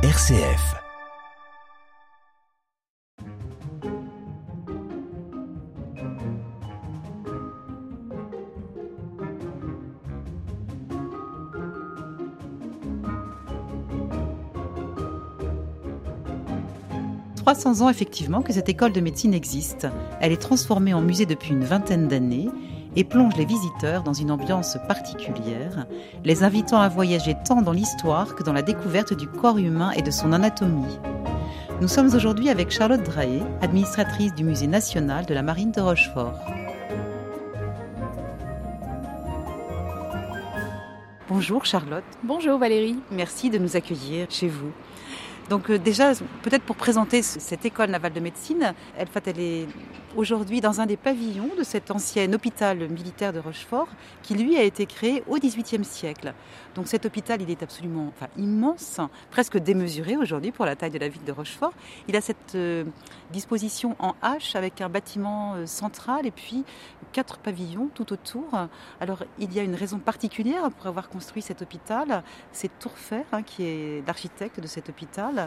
RCF. « 300 ans effectivement que cette école de médecine existe. Elle est transformée en musée depuis une vingtaine d'années et plonge les visiteurs dans une ambiance particulière, les invitant à voyager tant dans l'histoire que dans la découverte du corps humain et de son anatomie. Nous sommes aujourd'hui avec Charlotte Draé, administratrice du Musée national de la Marine de Rochefort. Bonjour Charlotte. Bonjour Valérie. Merci de nous accueillir chez vous. Donc euh, déjà, peut-être pour présenter cette école navale de médecine, elle, elle est aujourd'hui dans un des pavillons de cet ancien hôpital militaire de Rochefort, qui lui a été créé au XVIIIe siècle. Donc cet hôpital, il est absolument immense, presque démesuré aujourd'hui pour la taille de la ville de Rochefort. Il a cette euh, disposition en H avec un bâtiment euh, central et puis quatre pavillons tout autour. Alors il y a une raison particulière pour avoir construit cet hôpital, c'est Tourfer hein, qui est l'architecte de cet hôpital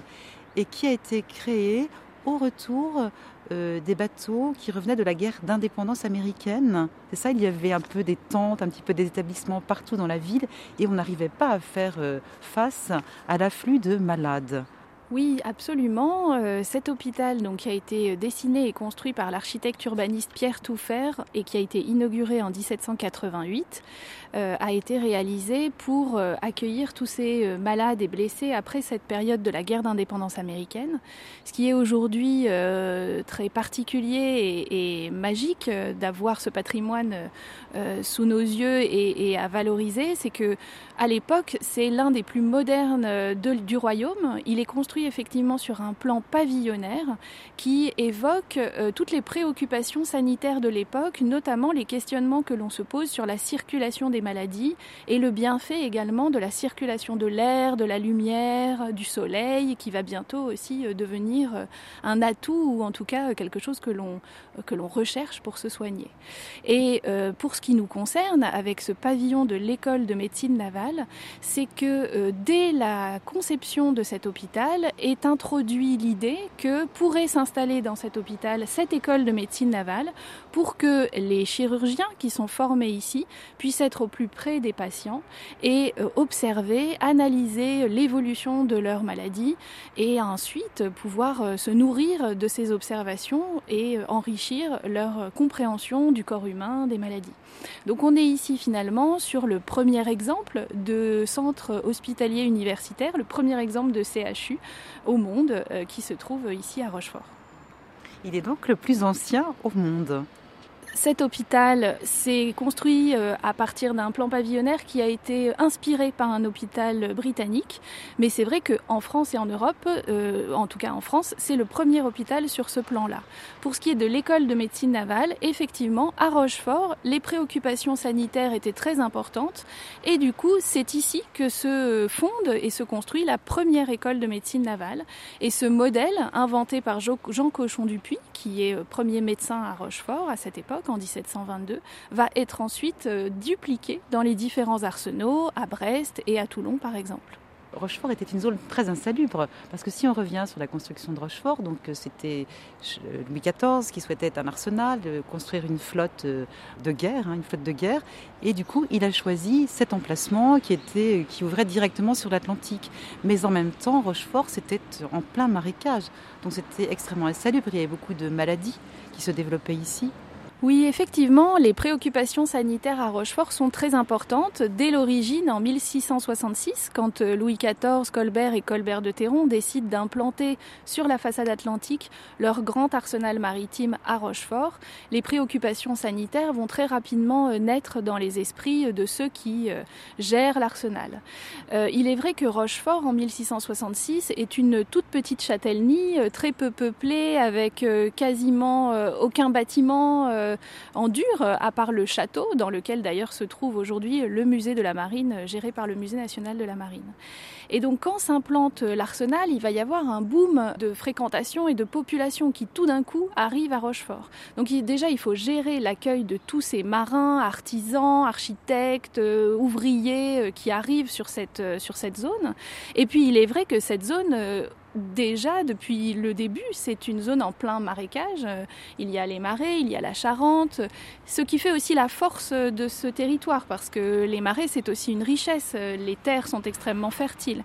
et qui a été créé au retour euh, des bateaux qui revenaient de la guerre d'indépendance américaine. C'est ça, il y avait un peu des tentes, un petit peu des établissements partout dans la ville et on n'arrivait pas à faire euh, face à l'afflux de malades. Oui, absolument. Euh, cet hôpital donc, qui a été dessiné et construit par l'architecte urbaniste Pierre Touffer et qui a été inauguré en 1788 euh, a été réalisé pour euh, accueillir tous ces malades et blessés après cette période de la guerre d'indépendance américaine. Ce qui est aujourd'hui très particulier et, magique d'avoir ce patrimoine sous nos yeux et, à valoriser, c'est que à l'époque, c'est l'un des plus modernes du royaume. Effectivement sur un plan pavillonnaire qui évoque euh, toutes les préoccupations sanitaires de l'époque, notamment les questionnements que l'on se pose sur la circulation des maladies et le bienfait également de la circulation de l'air, de la lumière, du soleil, qui va bientôt aussi euh, devenir euh, un atout ou en tout cas quelque chose que l'on que l'on recherche pour se soigner. Et pour ce qui nous concerne, avec ce pavillon de l'école de médecine navale, c'est que dès la conception de cet hôpital, est introduit l'idée que pourrait s'installer dans cet hôpital cette école de médecine navale pour que les chirurgiens qui sont formés ici puissent être au plus près des patients et euh, observer, analyser l'évolution de leur maladie et ensuite pouvoir euh, se nourrir de ces observations et euh, enrichir leur compréhension du corps humain, des maladies. Donc on est ici finalement sur le premier exemple de centre hospitalier universitaire, le premier exemple de CHU au monde euh, qui se trouve ici à Rochefort. Il est donc le plus ancien au monde. Cet hôpital s'est construit euh, à partir d'un plan pavillonnaire qui a été inspiré par un hôpital britannique. Mais c'est vrai qu'en France et en Europe, euh, en tout cas en France, c'est le premier hôpital sur ce plan-là. Pour ce qui est de l'école de médecine navale, effectivement, à Rochefort, les préoccupations sanitaires étaient très importantes. Et du coup, c'est ici que se fonde et se construit la première école de médecine navale. Et ce modèle, inventé par Jean Cochon Dupuis, qui est euh, premier médecin à Rochefort à cette époque, en 1722, va être ensuite euh, dupliqué dans les différents arsenaux, à Brest et à Toulon par exemple. Rochefort était une zone très insalubre, parce que si on revient sur la construction de Rochefort, donc euh, c'était euh, Louis XIV qui souhaitait un arsenal, construire une flotte de guerre, hein, une flotte de guerre, et du coup il a choisi cet emplacement qui était qui ouvrait directement sur l'Atlantique. Mais en même temps, Rochefort c'était en plein marécage, donc c'était extrêmement insalubre. Il y avait beaucoup de maladies qui se développaient ici. Oui, effectivement, les préoccupations sanitaires à Rochefort sont très importantes. Dès l'origine, en 1666, quand euh, Louis XIV, Colbert et Colbert de Théron décident d'implanter sur la façade atlantique leur grand arsenal maritime à Rochefort, les préoccupations sanitaires vont très rapidement euh, naître dans les esprits de ceux qui euh, gèrent l'arsenal. il est vrai que Rochefort, en 1666, est une toute petite châtellenie, très peu peuplée, avec quasiment aucun bâtiment en dur, à part le château, dans lequel d'ailleurs se trouve aujourd'hui le musée de la marine, géré par le musée national de la marine. Et donc quand s'implante l'arsenal, il va y avoir un boom de fréquentation et de population qui tout d'un coup arrive à Rochefort. Donc déjà, il faut gérer l'accueil de tous ces marins, artisans, architectes, euh, ouvriers euh, qui arrivent sur cette, euh, sur cette zone. Et puis il est vrai que cette zone déjà depuis le début, c'est une zone en plein marécage. Il y a les marais, il y a la Charente, ce qui fait aussi la force de ce territoire, parce que les marais, c'est aussi une richesse. Les terres sont extrêmement fertiles.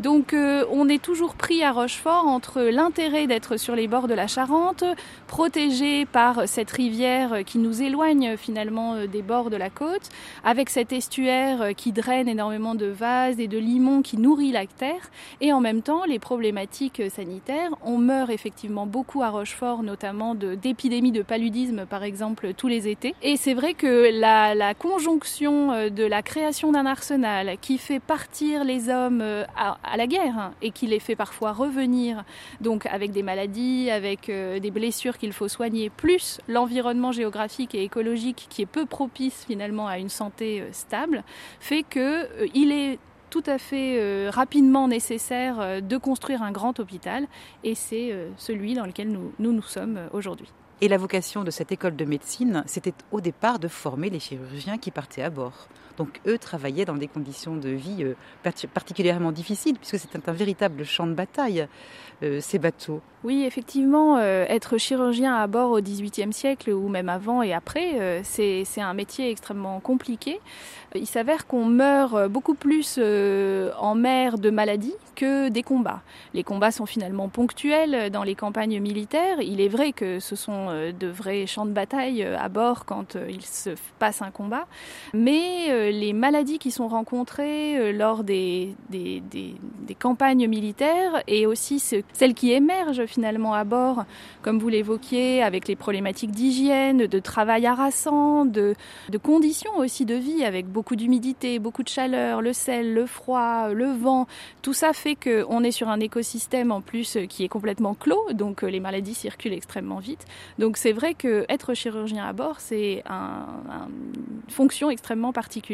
Donc euh, on est toujours pris à Rochefort entre l'intérêt d'être sur les bords de la Charente, protégé par cette rivière qui nous éloigne finalement euh, des bords de la côte, avec cet estuaire qui draine énormément de vases et de limons qui nourrit la terre, et en même temps les problématiques sanitaires. On meurt effectivement beaucoup à Rochefort, notamment d'épidémies de, paludisme, par exemple, tous les étés. Et c'est vrai que la, conjonction euh, de la création d'un arsenal qui fait partir les hommes euh, à, la guerre hein, et qui les fait parfois revenir, donc avec des maladies, avec euh, des blessures qu'il faut soigner, plus l'environnement géographique et écologique qui est peu propice finalement à une santé stable, fait que il est tout à fait euh, rapidement nécessaire euh, de construire un grand hôpital et c'est euh, celui dans lequel nous nous, nous sommes aujourd'hui. Et la vocation de cette école de médecine, c'était au départ de former les chirurgiens qui partaient à bord. Donc eux travaillaient dans des conditions de vie particulièrement difficiles, puisque c'est un véritable champ de bataille, ces bateaux. Oui, effectivement, être chirurgien à bord au XVIIIe siècle ou même avant et après, c'est un métier extrêmement compliqué. Il s'avère qu'on meurt beaucoup plus euh, en mer de maladies que des combats. Les combats sont finalement ponctuels dans les campagnes militaires. Il est vrai que ce sont euh, de vrais champs de bataille euh, à bord quand il se passe un combat, mais les maladies qui sont rencontrées lors des, des, campagnes militaires et aussi celles qui émergent finalement à bord, comme vous l'évoquiez, avec les problématiques d'hygiène, de travail harassant, de, conditions aussi de vie avec beaucoup d'humidité, beaucoup de chaleur, le sel, le froid, le vent, tout ça fait qu'on est sur un écosystème en plus qui est complètement clos, donc euh, les maladies circulent extrêmement vite. Donc c'est vrai que être chirurgien à bord, c'est une fonction extrêmement particulière.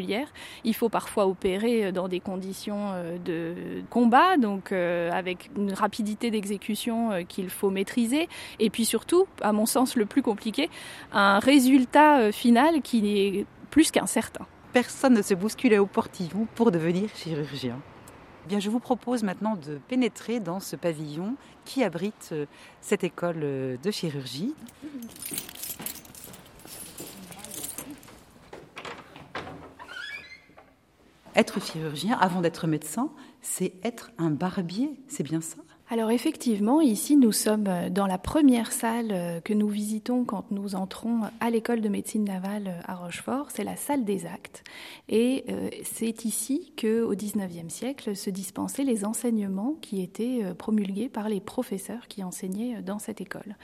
Il faut parfois opérer dans des conditions euh, de combat, donc euh, avec une rapidité d'exécution qu'il faut maîtriser, et puis surtout, à mon sens le plus compliqué, un résultat final qui est plus qu'incertain personne ne se bousculait au portillon pour devenir chirurgien. Bien, je vous propose maintenant de pénétrer dans ce pavillon qui abrite euh, cette école euh, de chirurgie. Être chirurgien, avant d'être médecin, c'est être un barbier, c'est bien ça? Alors effectivement, ici nous sommes dans la première salle euh, que nous visitons quand nous entrons à l'école de médecine navale euh, à Rochefort, c'est la salle des actes. Et euh, c'est ici que au XIXe siècle se dispensaient les enseignements qui étaient promulgués par les professeurs qui enseignaient dans cette école.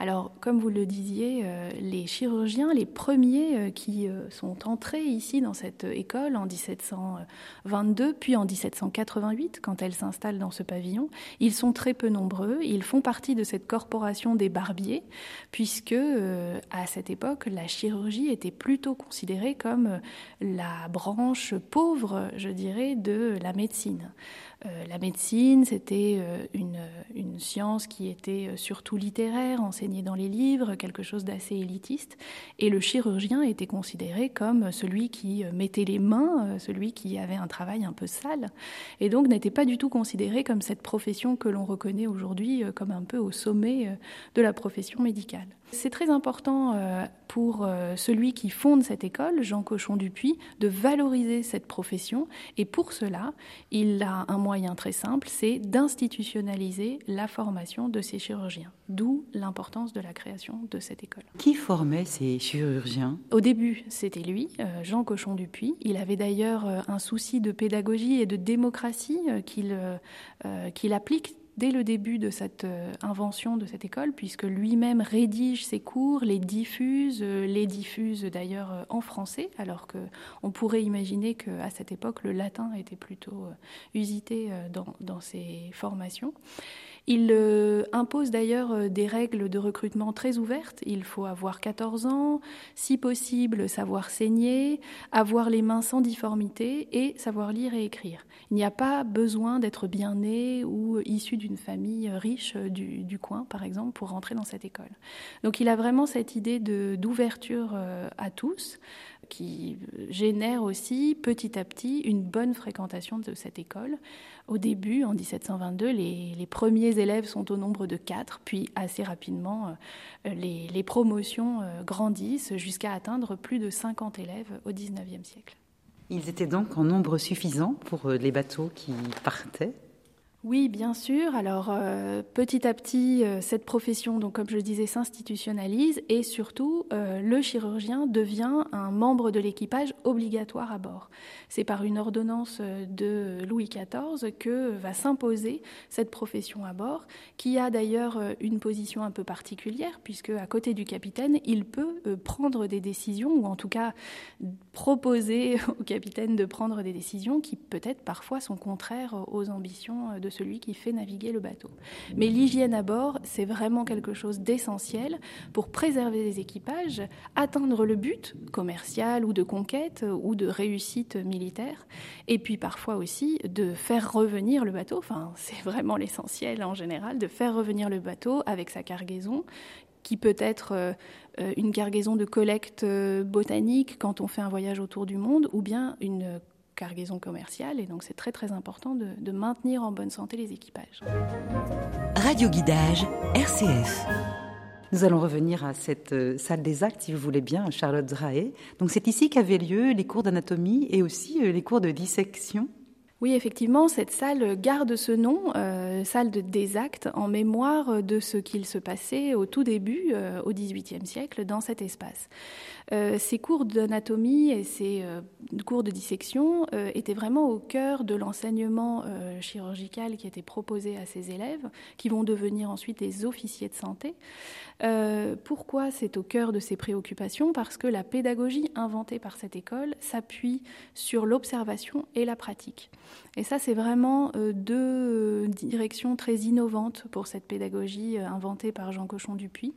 Alors, comme vous le disiez, euh, les chirurgiens, les premiers euh, qui euh, sont entrés ici dans cette école en 1722, puis en 1788, quand elle s'installe dans ce pavillon, ils sont très peu nombreux. Ils font partie de cette corporation des barbiers, puisque à cette époque, la chirurgie était plutôt considérée comme la branche pauvre, je dirais, de la médecine. Euh, la médecine, c'était euh, une, science qui était euh, surtout littéraire, enseignée dans les livres, quelque chose d'assez élitiste. Et le chirurgien était considéré comme celui qui mettait les mains, celui qui avait un travail un peu sale. Et donc n'était pas du tout considéré comme cette profession que l'on reconnaît aujourd'hui comme un peu au sommet de la profession médicale. C'est très important pour celui qui fonde cette école, Jean Cochon Dupuis, de valoriser cette profession. Et pour cela, il a un moyen très simple, c'est d'institutionnaliser la formation de ces chirurgiens. D'où l'importance de la création de cette école. Qui formait ces chirurgiens? Au début, c'était lui, euh, Jean Cochon Dupuis. Il avait d'ailleurs un souci de pédagogie et de démocratie qu'il applique dès le début de cette euh, invention de cette école, puisque lui-même rédige ses cours, les diffuse, euh, les diffuse d'ailleurs euh, en français, alors qu'on pourrait imaginer qu'à cette époque, le latin était plutôt usité dans, dans ses formations. Il euh, impose d'ailleurs euh, des règles de recrutement très ouvertes. Il faut avoir 14 ans, si possible savoir saigner, avoir les mains sans difformité et savoir lire et écrire. Il n'y a pas besoin d'être bien né ou issu d'une famille riche du, du, coin, par exemple, pour rentrer dans cette école. Donc il a vraiment cette idée d'ouverture euh, à tous qui génère aussi petit à petit une bonne fréquentation de cette école. Au début, en 1722, les, premiers élèves sont au nombre de quatre, puis assez rapidement, euh, les, promotions euh, grandissent jusqu'à atteindre plus de 50 élèves au 19e siècle. Ils étaient donc en nombre suffisant pour euh, les bateaux qui partaient? Oui, bien sûr. Alors, euh, petit à petit, euh, cette profession, donc comme je disais, s'institutionnalise et surtout, euh, le chirurgien devient un membre de l'équipage obligatoire à bord. C'est par une ordonnance de Louis XIV que va s'imposer cette profession à bord, qui a d'ailleurs une position un peu particulière, puisque à côté du capitaine, il peut prendre des décisions, ou en tout cas proposer au capitaine de prendre des décisions qui peut-être parfois sont contraires aux ambitions de celui qui fait naviguer le bateau. Mais l'hygiène à bord, c'est vraiment quelque chose d'essentiel pour préserver les équipages, atteindre le but commercial ou de conquête ou de réussite militaire, et puis parfois aussi de faire revenir le bateau, enfin c'est vraiment l'essentiel en général, de faire revenir le bateau avec sa cargaison qui peut être euh, une cargaison de collecte euh, botanique quand on fait un voyage autour du monde, ou bien une cargaison commerciale. Et donc, c'est très, très important de, de, maintenir en bonne santé les équipages. Radio Guidage, RCF. Nous allons revenir à cette euh, salle des actes, si vous voulez bien, Charlotte Drahe. Donc, c'est ici qu'avaient lieu les cours d'anatomie et aussi euh, les cours de dissection. Oui, effectivement, cette salle garde ce nom, euh, salle de, des actes, en mémoire de ce qu'il se passait au tout début, euh, au XVIIIe siècle, dans cet espace. Euh, ces cours d'anatomie et ces euh, cours de dissection euh, étaient vraiment au cœur de l'enseignement chirurgical qui était proposé à ces élèves, qui vont devenir ensuite des officiers de santé. pourquoi c'est au cœur de ces préoccupations? Parce que la pédagogie inventée par cette école s'appuie sur l'observation et la pratique. Et ça, c'est vraiment deux directions très innovantes pour cette pédagogie inventée par Jean Cochon Dupuis.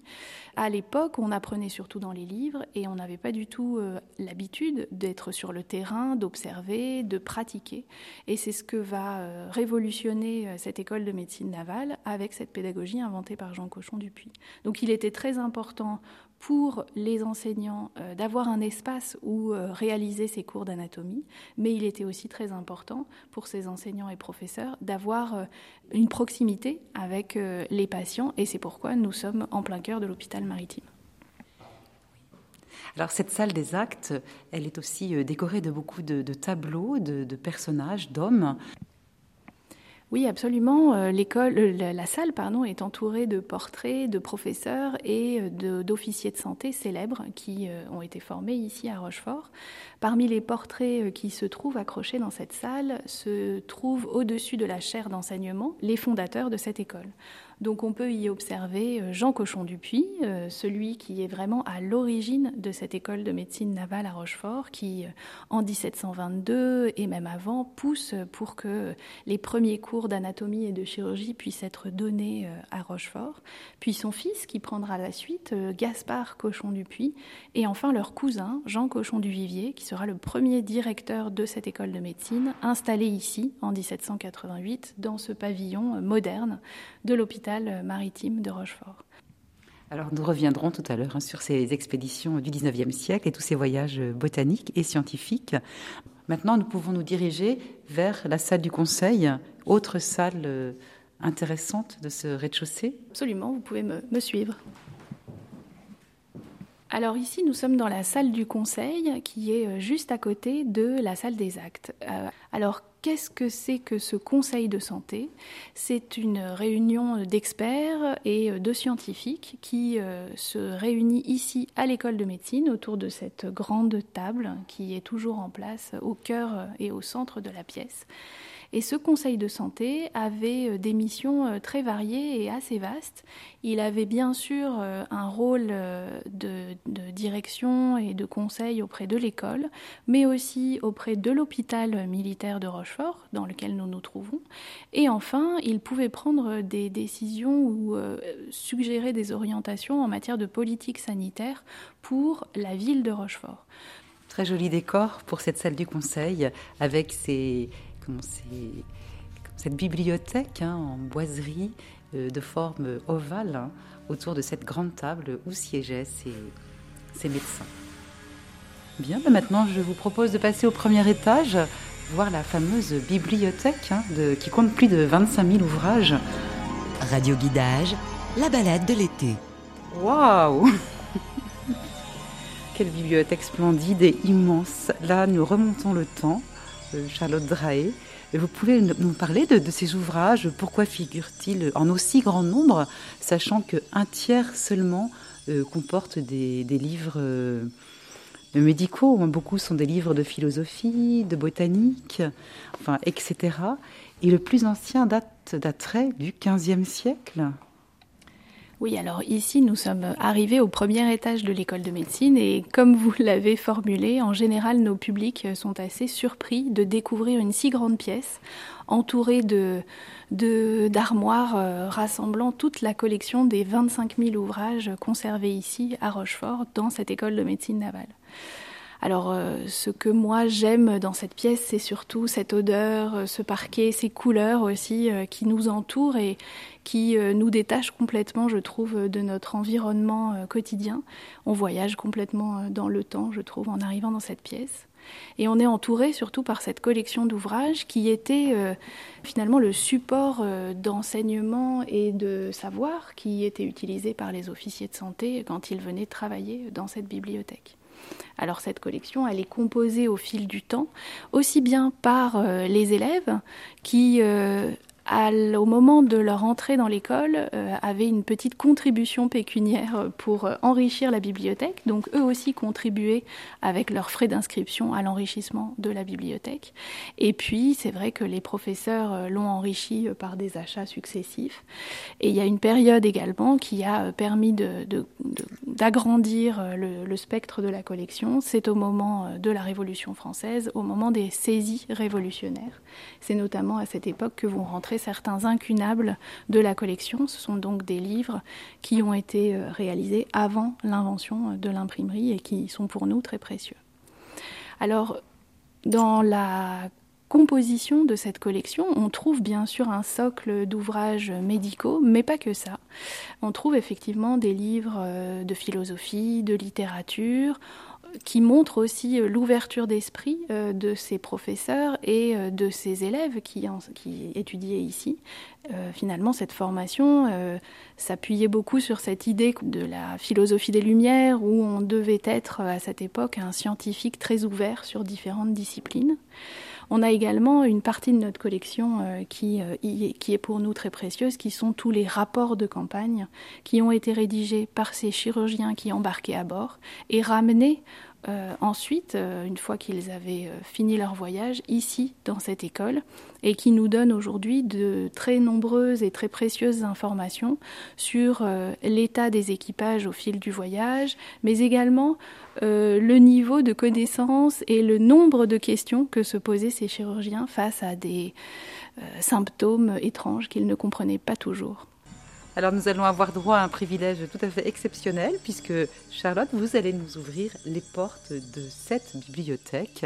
À l'époque, on apprenait surtout dans les livres et on n'avait pas du tout euh, l'habitude d'être sur le terrain, d'observer, de pratiquer. Et c'est ce que va euh, révolutionner euh, cette école de médecine navale avec cette pédagogie inventée par Jean Cochon Dupuis. Donc il était très important pour les enseignants d'avoir un espace où réaliser ces cours d'anatomie, mais il était aussi très important pour ces enseignants et professeurs d'avoir une proximité avec les patients, et c'est pourquoi nous sommes en plein cœur de l'hôpital maritime. Alors cette salle des actes, elle est aussi euh, décorée de beaucoup de, tableaux, de, personnages, d'hommes. Oui, absolument. Euh, l'école, euh, la salle, pardon, est entourée de portraits de professeurs et d'officiers de, santé célèbres qui ont été formés ici à Rochefort. Parmi les portraits qui se trouvent accrochés dans cette salle, se trouvent au-dessus de la chaire d'enseignement les fondateurs de cette école. Donc on peut y observer euh, Jean Cochon Dupuis, euh, celui qui est vraiment à l'origine de cette école de médecine navale à Rochefort, qui euh, en 1722 et même avant pousse pour que les premiers cours d'anatomie et de chirurgie puissent être donnés à Rochefort. Puis son fils qui prendra la suite, Gaspard Cochon Dupuis, et enfin leur cousin Jean Cochon du Vivier, qui sera le premier directeur de cette école de médecine, installé ici en 1788 dans ce pavillon moderne de l'hôpital maritime de Rochefort. Alors nous reviendrons tout à l'heure hein, sur ces expéditions du 19e siècle et tous ces voyages botaniques et scientifiques. Maintenant, nous pouvons nous diriger vers la salle du Conseil, autre salle euh, intéressante de ce rez-de-chaussée. Absolument, vous pouvez me, me suivre. Alors ici, nous sommes dans la salle du Conseil qui est euh, juste à côté de la salle des actes. Euh, alors Qu'est-ce que c'est que ce conseil de santé? C'est une réunion d'experts et de scientifiques qui euh, se réunit ici à l'école de médecine autour de cette grande table qui est toujours en place au cœur et au centre de la pièce. Et ce conseil de santé avait des missions très variées et assez vastes. Il avait bien sûr un rôle de, direction et de conseil auprès de l'école, mais aussi auprès de l'hôpital militaire de Rochefort, dans lequel nous nous trouvons. Et enfin, il pouvait prendre des décisions ou suggérer des orientations en matière de politique sanitaire pour la ville de Rochefort. Très joli décor pour cette salle du conseil avec ces, cette bibliothèque hein, en boiserie euh, de forme ovale hein, autour de cette grande table où siégeaient ces, ces médecins. Bien, ben maintenant je vous propose de passer au premier étage, voir la fameuse bibliothèque hein, de, qui compte plus de 25 000 ouvrages. Radio Guidage, la balade de l'été. Waouh Quelle bibliothèque splendide et immense. Là, nous remontons le temps, Charlotte Drahe. Vous pouvez nous parler de, ces ouvrages Pourquoi figurent-ils en aussi grand nombre, sachant qu'un tiers seulement euh, comporte des, livres euh, médicaux Beaucoup sont des livres de philosophie, de botanique, etc. Et le plus ancien date d'attrait du XVe siècle. Oui, alors ici, nous sommes arrivés au premier étage de l'école de médecine et comme vous l'avez formulé, en général, nos publics sont assez surpris de découvrir une si grande pièce entourée de d'armoires euh, rassemblant toute la collection des 25 000 ouvrages conservés ici à Rochefort dans cette école de médecine navale. Alors, euh, ce que moi j'aime dans cette pièce, c'est surtout cette odeur, euh, ce parquet, ces couleurs aussi euh, qui nous entourent et qui nous détachent complètement, je trouve, de notre environnement quotidien. On voyage complètement dans le temps, je trouve, en arrivant dans cette pièce. Et on est entouré surtout par cette collection d'ouvrages qui était finalement le support d'enseignement et de savoir qui était utilisé par les officiers de santé quand ils venaient travailler dans cette bibliothèque. Alors cette collection, elle est composée au fil du temps, aussi bien par euh, les élèves qui euh, au moment de leur entrée dans l'école, euh, avaient une petite contribution pécuniaire pour euh, enrichir la bibliothèque. Donc eux aussi contribuaient avec leurs frais d'inscription à l'enrichissement de la bibliothèque. Et puis c'est vrai que les professeurs euh, l'ont enrichi par des achats successifs. Et il y a une période également qui a permis d'agrandir le, le spectre de la collection. C'est au moment de la Révolution française, au moment des saisies révolutionnaires. C'est notamment à cette époque que vont rentrer certains incunables de la collection. Ce sont donc des livres qui ont été euh, réalisés avant l'invention de l'imprimerie et qui sont pour nous très précieux. Alors, dans la composition de cette collection, on trouve bien sûr un socle d'ouvrages médicaux, mais pas que ça. On trouve effectivement des livres euh, de philosophie, de littérature, qui montre aussi euh, l'ouverture d'esprit euh, de ces professeurs et euh, de ces élèves qui étudiaient ici. finalement, cette formation s'appuyait beaucoup sur cette idée de la philosophie des Lumières, où on devait être à cette époque un scientifique très ouvert sur différentes disciplines. On a également une partie de notre collection euh, qui, euh, qui est pour nous très précieuse, qui sont tous les rapports de campagne qui ont été rédigés par ces chirurgiens qui embarquaient à bord et ramenés euh, ensuite, une fois qu'ils avaient fini leur voyage, ici, dans cette école, et qui nous donne aujourd'hui de très nombreuses et très précieuses informations sur l'état des équipages au fil du voyage, mais également euh, le niveau de connaissance et le nombre de questions que se posaient ces chirurgiens face à des euh, symptômes étranges qu'ils ne comprenaient pas toujours. Alors nous allons avoir droit à un privilège tout à fait exceptionnel puisque Charlotte, vous allez nous ouvrir les portes de cette bibliothèque.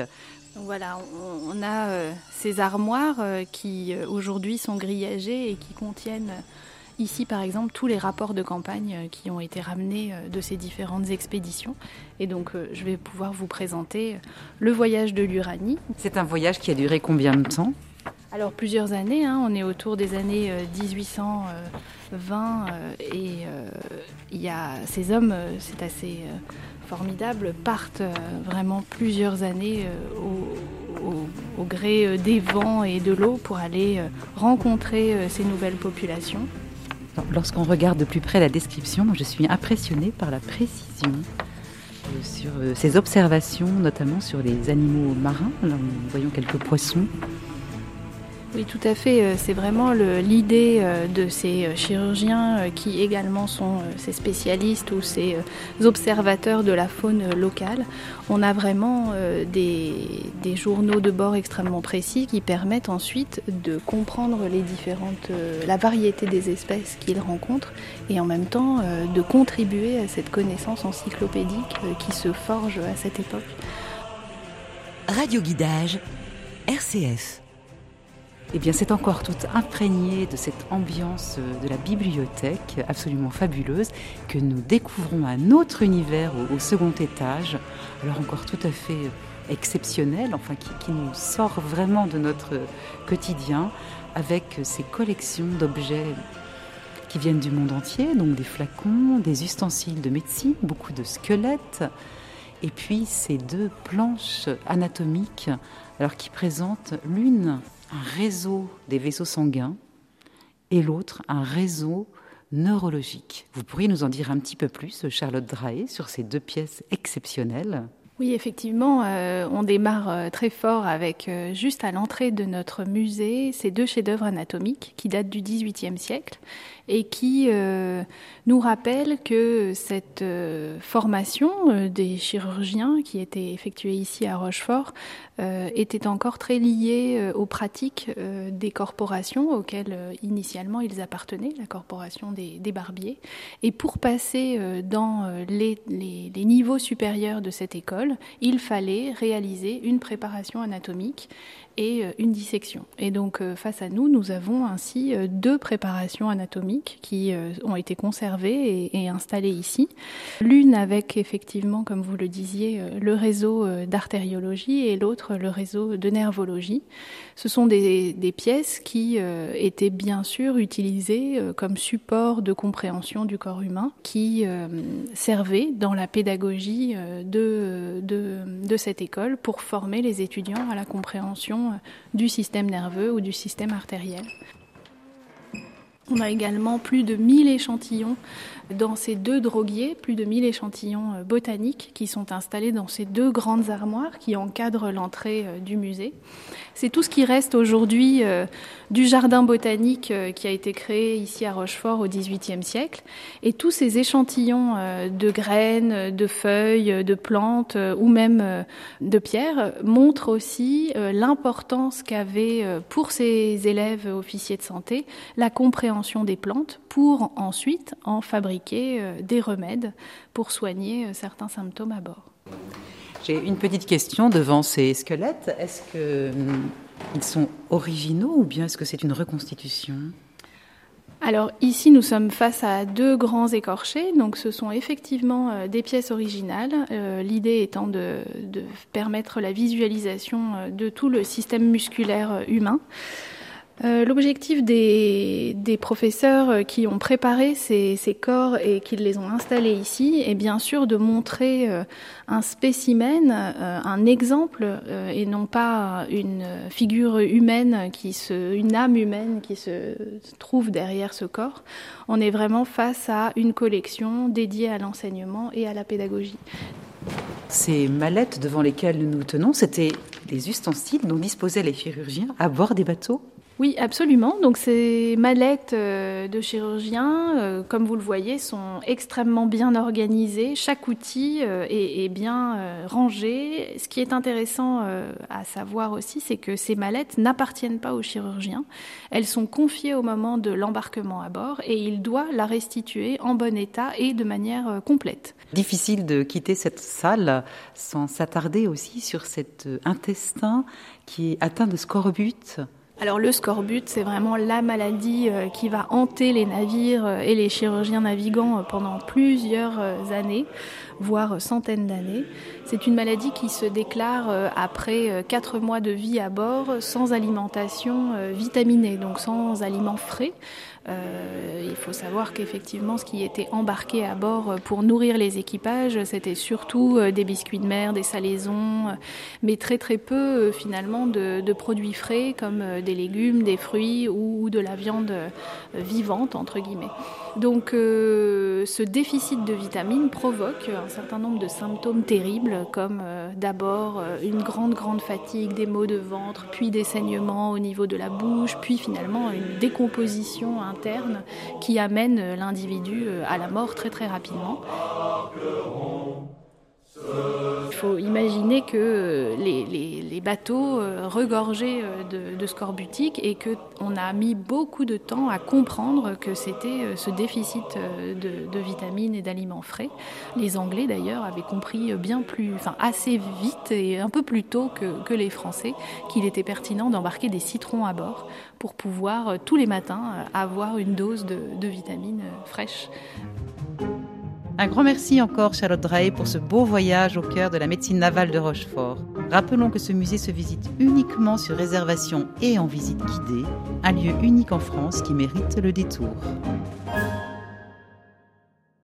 Voilà, on, a euh, ces armoires qui aujourd'hui sont grillagées et qui contiennent Ici, par exemple, tous les rapports de campagne euh, qui ont été ramenés euh, de ces différentes expéditions. Et donc, euh, je vais pouvoir vous présenter le voyage de l'Uranie. C'est un voyage qui a duré combien de temps? Alors plusieurs années, hein. on est autour des années 1820 et il y a ces hommes, c'est assez formidable, partent vraiment plusieurs années au, gré des vents et de l'eau pour aller rencontrer ces nouvelles populations. Lorsqu'on regarde de plus près la description, je suis impressionnée par la précision euh, sur euh, ces observations, notamment sur les animaux marins. Là, nous voyons quelques poissons. Oui, tout à fait. Euh, c'est vraiment l'idée euh, de ces euh, chirurgiens qui également sont ces spécialistes ou ces observateurs de la faune locale. On a vraiment des, journaux de bord extrêmement précis qui permettent ensuite de comprendre les différentes, la variété des espèces qu'ils rencontrent et en même temps de contribuer à cette connaissance encyclopédique qui se forge à cette époque. Radio Guidage, RCF. Eh bien, c'est encore tout imprégné de cette ambiance de la bibliothèque absolument fabuleuse que nous découvrons un autre univers au, second étage, alors encore tout à fait exceptionnel, enfin qui, qui nous sort vraiment de notre quotidien avec ces collections d'objets qui viennent du monde entier, donc des flacons, des ustensiles de médecine, beaucoup de squelettes, et puis ces deux planches anatomiques, alors qui présentent l'une un réseau des vaisseaux sanguins et l'autre un réseau neurologique. Vous pourriez nous en dire un petit peu plus, Charlotte Drahe, sur ces deux pièces exceptionnelles? Oui, effectivement, euh, on démarre euh, très fort avec, euh, juste à l'entrée de notre musée, ces deux chefs-d'œuvre anatomiques qui datent du XVIIIe siècle et qui nous rappelle que cette formation des chirurgiens qui était effectuée ici à Rochefort était encore très liée aux pratiques des corporations auxquelles initialement ils appartenaient, la corporation des, barbiers. Et pour passer dans les, les niveaux supérieurs de cette école, il fallait réaliser une préparation anatomique et euh, une dissection. Et donc euh, face à nous, nous avons ainsi euh, deux préparations anatomiques qui ont été conservées et, installées ici. L'une avec effectivement, comme vous le disiez, le réseau d'artériologie et l'autre le réseau de nervologie. Ce sont des, pièces qui étaient bien sûr utilisées comme support de compréhension du corps humain, qui servaient dans la pédagogie de, de cette école pour former les étudiants à la compréhension du système nerveux ou du système artériel. On a également plus de 1000 échantillons dans ces deux droguiers, plus de 1000 échantillons euh, botaniques qui sont installés dans ces deux grandes armoires qui encadrent l'entrée euh, du musée. C'est tout ce qui reste aujourd'hui euh, du jardin botanique qui a été créé ici à Rochefort au XVIIIe siècle. Et tous ces échantillons de graines, de feuilles, de plantes ou même de pierres montrent aussi l'importance qu'avait pour ces élèves officiers de santé la compréhension des plantes pour ensuite en fabriquer euh, des remèdes pour soigner euh, certains symptômes à bord. J'ai une petite question devant ces squelettes. Est-ce qu'ils sont originaux ou bien est-ce que c'est une reconstitution? Alors ici, nous sommes face à deux grands écorchés, donc ce sont effectivement euh, des pièces originales, l'idée étant de, permettre la visualisation de tout le système musculaire humain. Euh, l'objectif des, professeurs euh, qui ont préparé ces, corps et qui les ont installés ici est bien sûr de montrer euh, un spécimen, un exemple, et non pas une figure humaine, une âme humaine qui se trouve derrière ce corps. On est vraiment face à une collection dédiée à l'enseignement et à la pédagogie. Ces mallettes devant lesquelles nous nous tenons, c'était des ustensiles dont disposaient les chirurgiens à bord des bateaux? Oui, absolument. Donc ces mallettes euh, de chirurgiens, euh, comme vous le voyez, sont extrêmement bien organisées. Chaque outil euh, est, bien rangé. Ce qui est intéressant à savoir aussi, c'est que ces mallettes n'appartiennent pas aux chirurgiens. Elles sont confiées au moment de l'embarquement à bord et il doit la restituer en bon état et de manière complète. Difficile de quitter cette salle sans s'attarder aussi sur cet intestin qui est atteint de scorbut alors le scorbut, c'est vraiment la maladie euh, qui va hanter les navires euh, et les chirurgiens navigants euh, pendant plusieurs années, voire centaines d'années. C'est une maladie qui se déclare après quatre mois de vie à bord sans alimentation vitaminée, donc sans aliments frais. Euh, il faut savoir qu'effectivement, ce qui était embarqué à bord pour nourrir les équipages, c'était surtout euh, des biscuits de mer, des salaisons, mais très très peu euh, finalement de, produits frais comme des légumes, des fruits ou, de la viande vivante, entre guillemets. Donc ce déficit de vitamines provoque un certain nombre de symptômes terribles, comme d'abord une grande, grande fatigue, des maux de ventre, puis des saignements au niveau de la bouche, puis finalement une décomposition interne qui amène l'individu à la mort très très rapidement. Il faut imaginer que les, bateaux euh, regorgeaient euh, de, scorbutiques et qu'on a mis beaucoup de temps à comprendre que c'était euh, ce déficit de, vitamines et d'aliments frais. Les Anglais d'ailleurs avaient compris bien plus, enfin assez vite et un peu plus tôt que les Français qu'il était pertinent d'embarquer des citrons à bord pour pouvoir tous les matins avoir une dose de vitamines fraîches. Un grand merci encore Charlotte Drahe pour ce beau voyage au cœur de la médecine navale de Rochefort. Rappelons que ce musée se visite uniquement sur réservation et en visite guidée, un lieu unique en France qui mérite le détour.